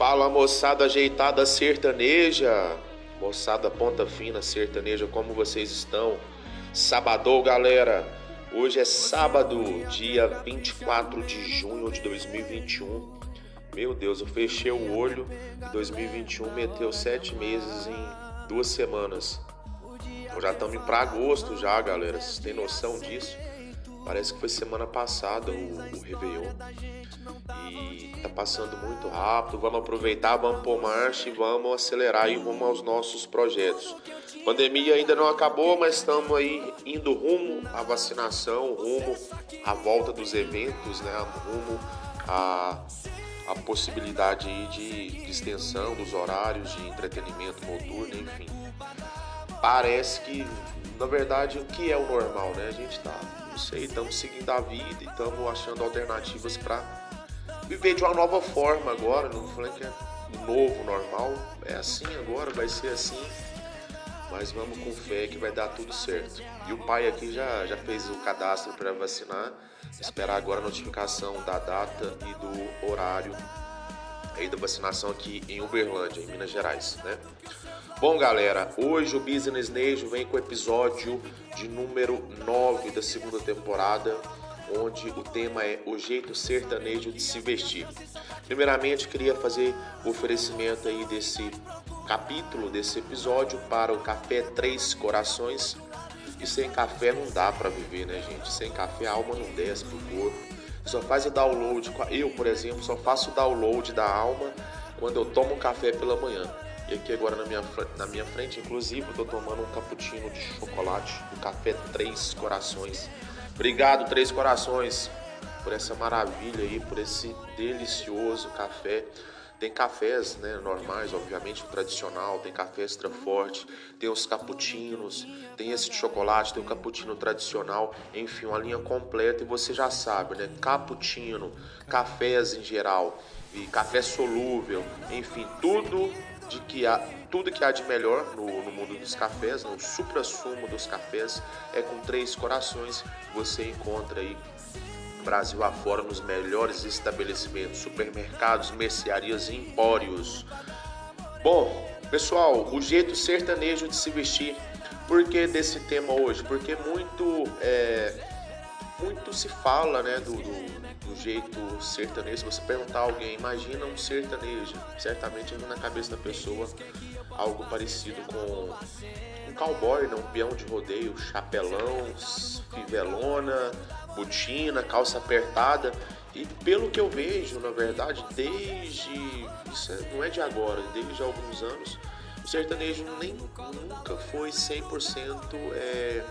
Fala moçada ajeitada sertaneja, moçada ponta fina sertaneja, como vocês estão? Sabadou, galera. Hoje é sábado, dia 24 de junho de 2021. Meu Deus, eu fechei o olho e 2021 meteu sete meses em duas semanas. Então já estamos para agosto já, galera. Vocês têm noção disso? Parece que foi semana passada o, o Réveillon. E tá passando muito rápido. Vamos aproveitar, vamos pôr marcha e vamos acelerar e rumo aos nossos projetos. Pandemia ainda não acabou, mas estamos aí indo rumo à vacinação, rumo à volta dos eventos, né? Rumo à, à possibilidade de, de extensão dos horários de entretenimento noturno, enfim. Parece que, na verdade, o que é o normal, né? A gente tá sei, estamos seguindo a vida e estamos achando alternativas para viver de uma nova forma agora. Não falei que é novo, normal, é assim agora, vai ser assim. Mas vamos com fé que vai dar tudo certo. E o pai aqui já, já fez o cadastro para vacinar. Esperar agora a notificação da data e do horário aí da vacinação aqui em Uberlândia, em Minas Gerais, né? Bom, galera, hoje o Business Nejo vem com o episódio de número 9 da segunda temporada, onde o tema é o jeito sertanejo de se vestir. Primeiramente, queria fazer o oferecimento aí desse capítulo, desse episódio para o Café Três Corações. E sem café não dá para viver, né, gente? Sem café a alma não desce pro corpo. Só faz o download, eu, por exemplo, só faço o download da alma quando eu tomo um café pela manhã. E aqui agora na minha, na minha frente, inclusive, eu tô tomando um cappuccino de chocolate, um café Três Corações. Obrigado, Três Corações, por essa maravilha aí, por esse delicioso café. Tem cafés né, normais, obviamente, o tradicional, tem café extra forte, tem os cappuccinos, tem esse de chocolate, tem o cappuccino tradicional, enfim, uma linha completa e você já sabe, né? Cappuccino, cafés em geral, e café solúvel, enfim, tudo de que há, tudo que há de melhor no, no mundo dos cafés, no supra-sumo dos cafés, é com três corações. Você encontra aí Brasil afora nos melhores estabelecimentos, supermercados, mercearias e empórios. Bom, pessoal, o jeito sertanejo de se vestir. Por que desse tema hoje? Porque muito, é, muito se fala né, do, do do jeito sertanejo, se você perguntar a alguém, imagina um sertanejo, certamente vem na cabeça da pessoa algo parecido com cowboy, né? um peão de rodeio, chapelão, fivelona, botina, calça apertada. E pelo que eu vejo, na verdade, desde. Isso é, não é de agora, desde alguns anos, o sertanejo nem, nunca foi 100% é,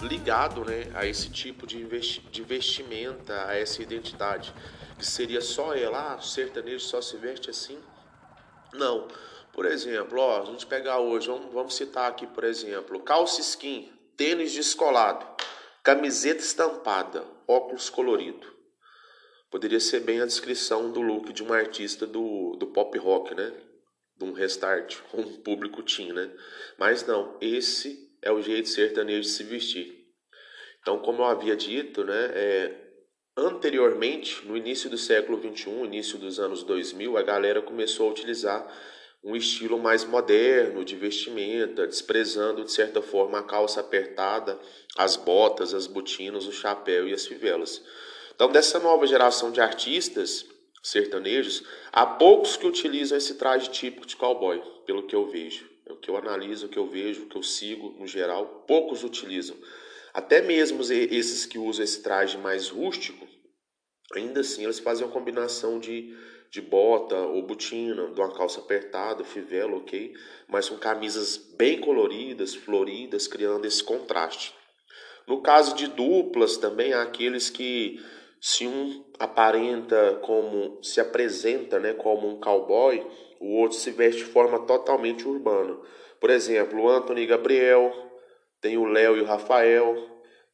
ligado né, a esse tipo de, investi de vestimenta, a essa identidade. Que seria só ela, ah, o sertanejo só se veste assim? Não. Por exemplo, ó, a gente pegar hoje, vamos, vamos citar aqui, por exemplo, calça skin, tênis descolado, camiseta estampada, óculos colorido. Poderia ser bem a descrição do look de um artista do, do pop rock, né? De um restart, um público tinha, né? Mas não, esse é o jeito sertanejo de se vestir. Então, como eu havia dito, né, é, anteriormente, no início do século XXI, início dos anos 2000, a galera começou a utilizar um estilo mais moderno de vestimenta, desprezando de certa forma a calça apertada, as botas, as botinas, o chapéu e as fivelas. Então, dessa nova geração de artistas sertanejos, há poucos que utilizam esse traje típico de cowboy, pelo que eu vejo. É o que eu analiso, o que eu vejo, o que eu sigo no geral, poucos utilizam. Até mesmo esses que usam esse traje mais rústico, ainda assim eles fazem uma combinação de, de bota ou botina, de uma calça apertada, fivela, ok? Mas com camisas bem coloridas, floridas, criando esse contraste. No caso de duplas, também há aqueles que se um aparenta como se apresenta, né, como um cowboy, o outro se veste de forma totalmente urbana. Por exemplo, o Anthony Gabriel, tem o Léo e o Rafael,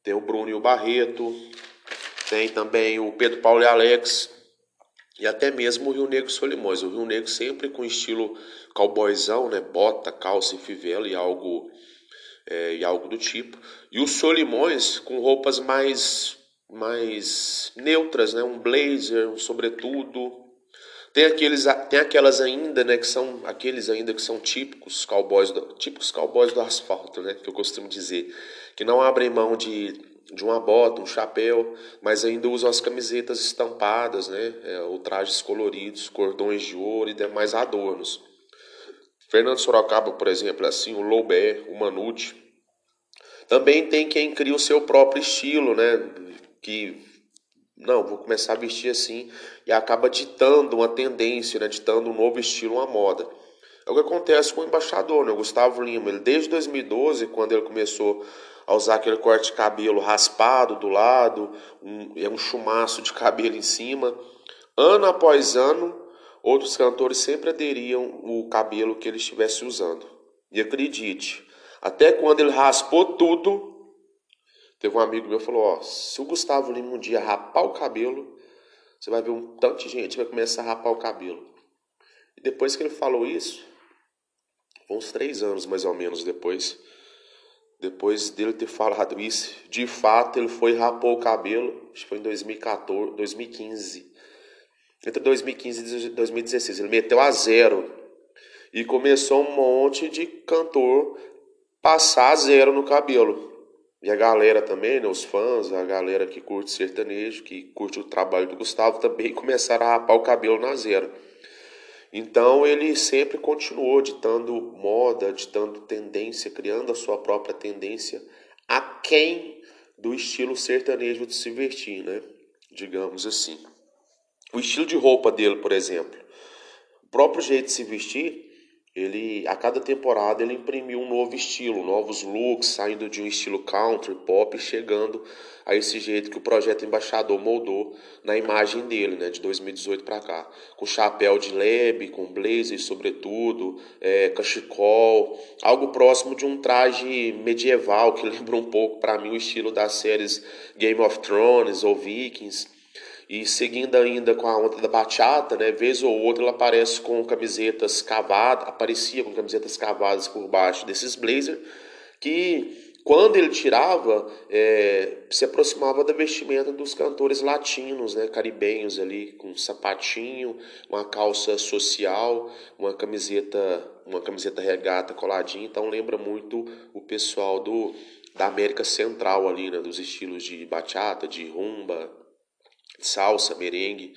tem o Bruno e o Barreto, tem também o Pedro Paulo e Alex, e até mesmo o Rio Negro Solimões. O Rio Negro sempre com estilo cowboyzão, né? Bota, calça e fivela e algo, é, e algo do tipo. E os Solimões com roupas mais, mais neutras, né? Um blazer, um sobretudo, Tem aqueles, tem aquelas ainda, né, que são aqueles ainda que são típicos cowboys, do, típicos cowboys do asfalto, né, que eu costumo dizer, que não abrem mão de, de uma bota, um chapéu, mas ainda usam as camisetas estampadas, né, é, ou trajes coloridos, cordões de ouro e demais adornos. Fernando Sorocaba, por exemplo, é assim, o Loubé, o Manute. Também tem quem cria o seu próprio estilo, né, que não, vou começar a vestir assim e acaba ditando uma tendência, né, ditando um novo estilo, uma moda. É o que acontece com o embaixador, né, o Gustavo Lima. Ele, desde 2012, quando ele começou a usar aquele corte de cabelo raspado do lado, um, é um chumaço de cabelo em cima, ano após ano, outros cantores sempre aderiam o cabelo que ele estivesse usando. E acredite, até quando ele raspou tudo, Teve um amigo meu que falou: Ó, se o Gustavo Lima um dia rapar o cabelo, você vai ver um tanto de gente vai começar a rapar o cabelo. E depois que ele falou isso, uns três anos mais ou menos depois, depois dele ter falado isso, de fato ele foi e rapou o cabelo, acho que foi em 2014, 2015. Entre 2015 e 2016, ele meteu a zero e começou um monte de cantor passar a zero no cabelo. E a galera também, né, os fãs, a galera que curte sertanejo, que curte o trabalho do Gustavo, também começaram a rapar o cabelo na zero. Então ele sempre continuou ditando moda, ditando tendência, criando a sua própria tendência, a quem do estilo sertanejo de se vestir, né? Digamos assim. O estilo de roupa dele, por exemplo, o próprio jeito de se vestir ele a cada temporada ele imprimiu um novo estilo, novos looks, saindo de um estilo country, pop, chegando a esse jeito que o projeto Embaixador moldou na imagem dele, né, de 2018 para cá, com chapéu de lebe, com blazer sobretudo, é, cachecol, algo próximo de um traje medieval que lembra um pouco para mim o estilo das séries Game of Thrones ou Vikings. E seguindo ainda com a onda da bachata, né, vez ou outra ela aparece com camisetas cavadas, aparecia com camisetas cavadas por baixo desses blazer, que quando ele tirava, é, se aproximava da vestimenta dos cantores latinos, né, caribenhos ali, com um sapatinho, uma calça social, uma camiseta, uma camiseta regata coladinha, então lembra muito o pessoal do da América Central ali, né, dos estilos de bachata, de rumba, salsa, merengue.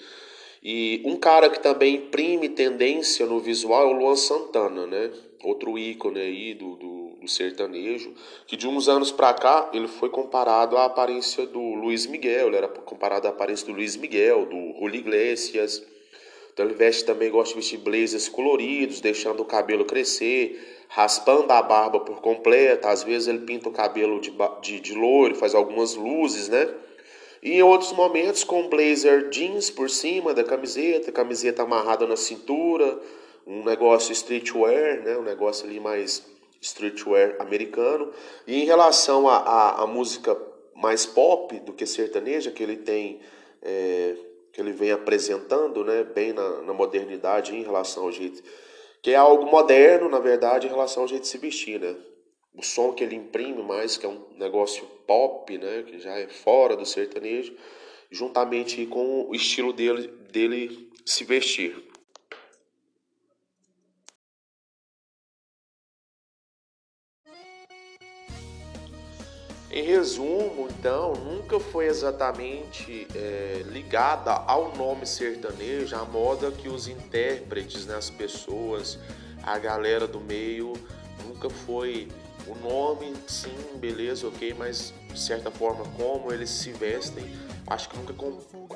E um cara que também imprime tendência no visual é o Luan Santana, né? Outro ícone aí do, do, do sertanejo, que de uns anos para cá ele foi comparado à aparência do Luiz Miguel, ele era comparado à aparência do Luiz Miguel, do Julio Iglesias. Então ele veste também, gosta de vestir blazers coloridos, deixando o cabelo crescer, raspando a barba por completa. Às vezes ele pinta o cabelo de, de, de loiro, faz algumas luzes, né? E em outros momentos com blazer jeans por cima da camiseta, camiseta amarrada na cintura, um negócio streetwear, né? um negócio ali mais streetwear americano. E em relação à música mais pop do que sertaneja, que ele tem, é, que ele vem apresentando, né? bem na, na modernidade em relação ao jeito, que é algo moderno, na verdade, em relação ao jeito de se vestir, né? O som que ele imprime mais, que é um negócio pop, né, que já é fora do sertanejo, juntamente com o estilo dele, dele se vestir. Em resumo, então, nunca foi exatamente é, ligada ao nome sertanejo, a moda que os intérpretes, né, as pessoas, a galera do meio, nunca foi o nome, sim, beleza, ok, mas de certa forma como eles se vestem, acho que nunca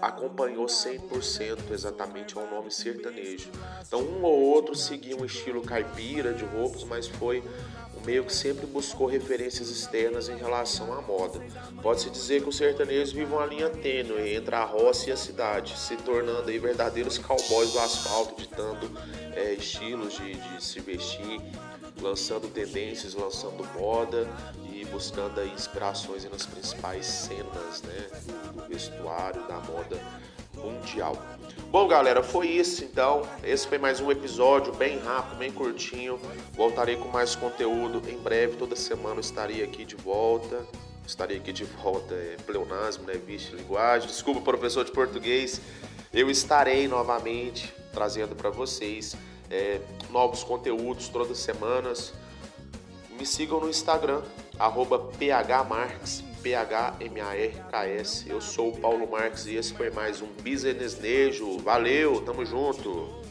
acompanhou 100% exatamente ao nome sertanejo. Então um ou outro seguia um estilo caipira de roupas, mas foi o meio que sempre buscou referências externas em relação à moda. Pode-se dizer que os sertanejos vivem uma linha tênue entre a roça e a cidade, se tornando aí verdadeiros cowboys do asfalto, ditando é, estilos de, de se vestir, lançando tendências, lançando moda e buscando aí inspirações nas principais cenas né, do, do vestuário, da moda mundial. Bom, galera, foi isso então. Esse foi mais um episódio bem rápido, bem curtinho. Voltarei com mais conteúdo em breve. Toda semana estarei aqui de volta. Estarei aqui de volta, é pleonasmo, né? Vixe, linguagem. Desculpa, professor de português. Eu estarei novamente trazendo para vocês é, novos conteúdos todas as semanas. Me sigam no Instagram, phmarks, P-H-M-A-R-K-S. Eu sou o Paulo Marques e esse foi mais um Business Nejo. Valeu, tamo junto!